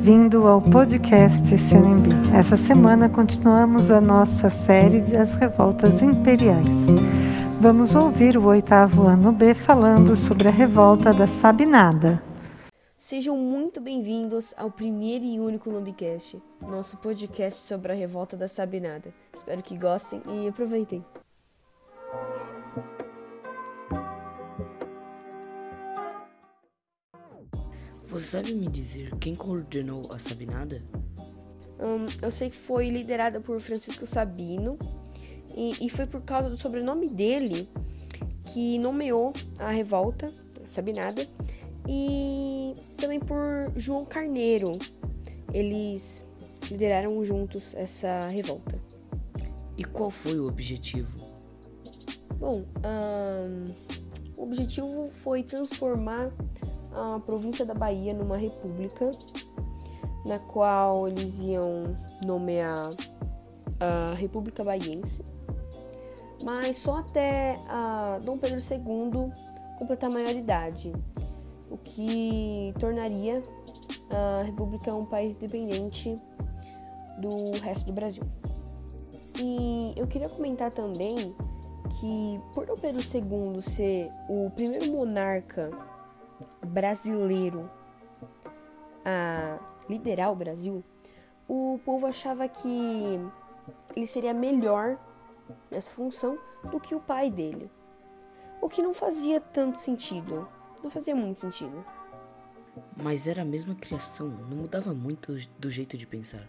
bem-vindo ao podcast CNB. Essa semana continuamos a nossa série das revoltas imperiais. Vamos ouvir o oitavo ano B falando sobre a revolta da Sabinada. Sejam muito bem-vindos ao primeiro e único Lambicast, nosso podcast sobre a revolta da Sabinada. Espero que gostem e aproveitem. Você sabe me dizer quem coordenou a Sabinada? Um, eu sei que foi liderada por Francisco Sabino e, e, foi por causa do sobrenome dele que nomeou a revolta, a Sabinada, e também por João Carneiro. Eles lideraram juntos essa revolta. E qual foi o objetivo? Bom, o objetivo foi transformar a província da Bahia numa república, na qual eles iam nomear a República Baiense, mas só até a Dom Pedro II completar a maioridade, o que tornaria a República um país independente do resto do Brasil. E eu queria comentar também que por Dom Pedro II ser o primeiro monarca brasileiro a liderar o Brasil, o povo achava que ele seria melhor nessa função do que o pai dele. O que não fazia tanto sentido. Não fazia muito sentido. Mas era a mesma criação, não mudava muito do jeito de pensar.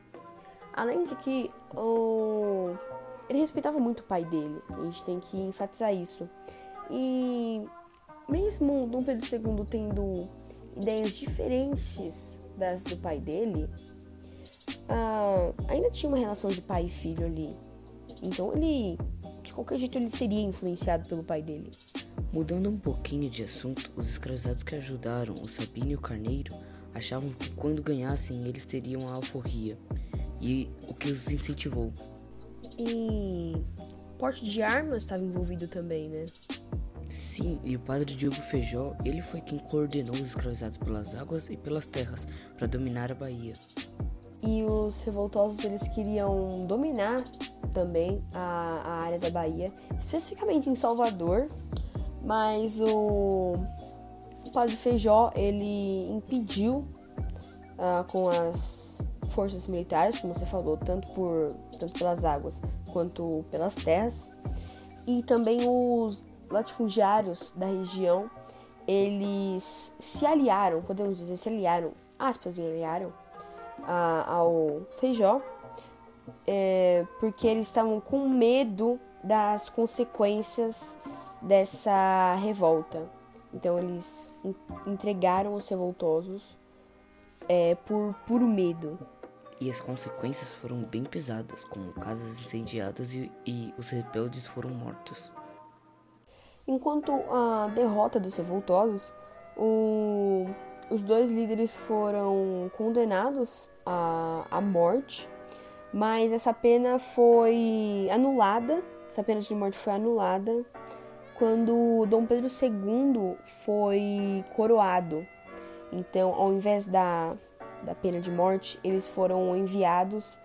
Além de que o... ele respeitava muito o pai dele, a gente tem que enfatizar isso. E mesmo Dom Pedro II tendo ideias diferentes das do pai dele, uh, ainda tinha uma relação de pai e filho ali. Então ele, de qualquer jeito, ele seria influenciado pelo pai dele. Mudando um pouquinho de assunto, os escravizados que ajudaram o Sabino e o Carneiro achavam que quando ganhassem eles teriam a alforria, e o que os incentivou. E porte de armas estava envolvido também, né? Sim, e o padre Diogo Feijó, ele foi quem coordenou os escravizados pelas águas e pelas terras para dominar a Bahia. E os revoltosos eles queriam dominar também a, a área da Bahia, especificamente em Salvador, mas o, o padre Feijó ele impediu uh, com as forças militares, como você falou, tanto por tanto pelas águas quanto pelas terras, e também os latifundiários da região, eles se aliaram, podemos dizer, se aliaram, aspas, se aliaram a, ao Feijó, é, porque eles estavam com medo das consequências dessa revolta. Então eles entregaram os revoltosos é, por puro medo. E as consequências foram bem pesadas, como casas incendiadas e, e os rebeldes foram mortos. Enquanto a derrota dos revoltosos, o, os dois líderes foram condenados à, à morte, mas essa pena foi anulada, essa pena de morte foi anulada quando Dom Pedro II foi coroado. Então, ao invés da, da pena de morte, eles foram enviados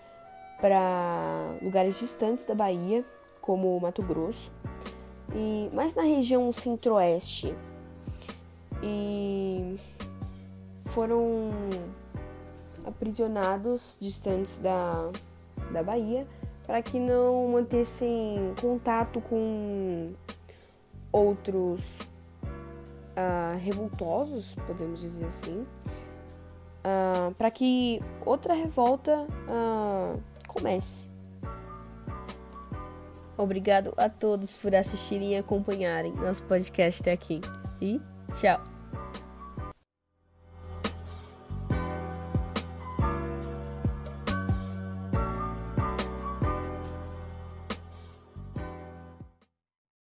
para lugares distantes da Bahia, como Mato Grosso, e mais na região centro-oeste. E foram aprisionados distantes da, da Bahia para que não mantessem contato com outros uh, revoltosos, podemos dizer assim, uh, para que outra revolta uh, comece. Obrigado a todos por assistirem e acompanharem nosso podcast até aqui. E tchau!